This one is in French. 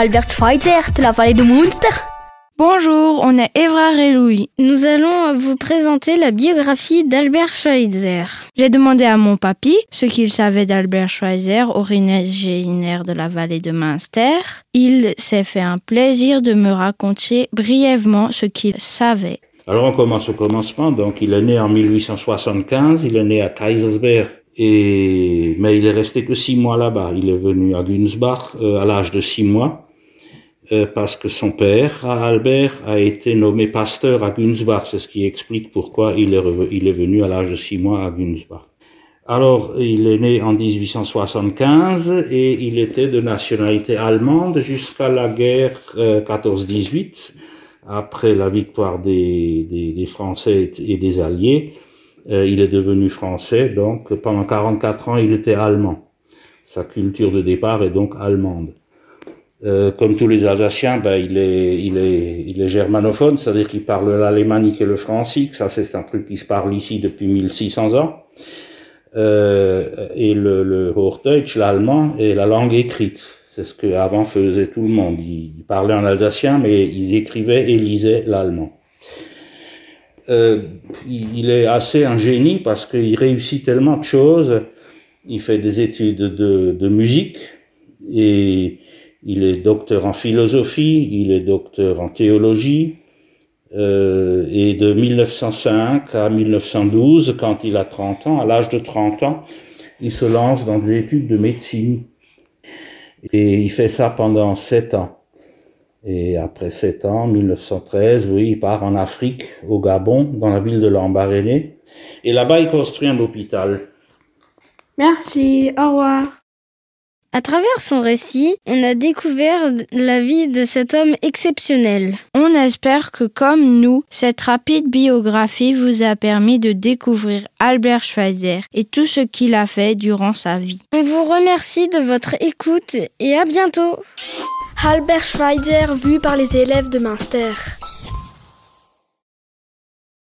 Albert Schweitzer de la vallée de Munster. Bonjour, on est Evra et Louis. Nous allons vous présenter la biographie d'Albert Schweitzer. J'ai demandé à mon papy ce qu'il savait d'Albert Schweitzer, originaire de la vallée de Münster. Il s'est fait un plaisir de me raconter brièvement ce qu'il savait. Alors on commence au commencement. Donc il est né en 1875, il est né à Kaisersberg. Et, mais il est resté que six mois là-bas. Il est venu à Günzbach euh, à l'âge de six mois. Euh, parce que son père, Albert, a été nommé pasteur à Günzbach. C'est ce qui explique pourquoi il est, venu à l'âge de six mois à Günzbach. Alors, il est né en 1875 et il était de nationalité allemande jusqu'à la guerre 14-18. Euh, Après la victoire des, des, des, Français et des Alliés, euh, il est devenu français. Donc, pendant 44 ans, il était allemand. Sa culture de départ est donc allemande. Euh, comme tous les Alsaciens, ben, il, est, il, est, il est germanophone, c'est-à-dire qu'il parle l'alémanique et le francique. Ça, c'est un truc qui se parle ici depuis 1600 ans. Euh, et le, le Hochdeutsch, l'allemand, est la langue écrite. C'est ce que avant faisait tout le monde. Ils, parlaient en alsacien, mais ils écrivaient et lisaient l'allemand. Euh, il est assez un génie parce qu'il réussit tellement de choses. Il fait des études de, de musique et il est docteur en philosophie, il est docteur en théologie, euh, et de 1905 à 1912, quand il a 30 ans, à l'âge de 30 ans, il se lance dans des études de médecine. Et il fait ça pendant 7 ans. Et après 7 ans, 1913, oui, il part en Afrique, au Gabon, dans la ville de Lambaréné. Et là-bas, il construit un hôpital. Merci, au revoir. À travers son récit, on a découvert la vie de cet homme exceptionnel. On espère que comme nous, cette rapide biographie vous a permis de découvrir Albert Schweitzer et tout ce qu'il a fait durant sa vie. On vous remercie de votre écoute et à bientôt. Albert Schweitzer vu par les élèves de Münster.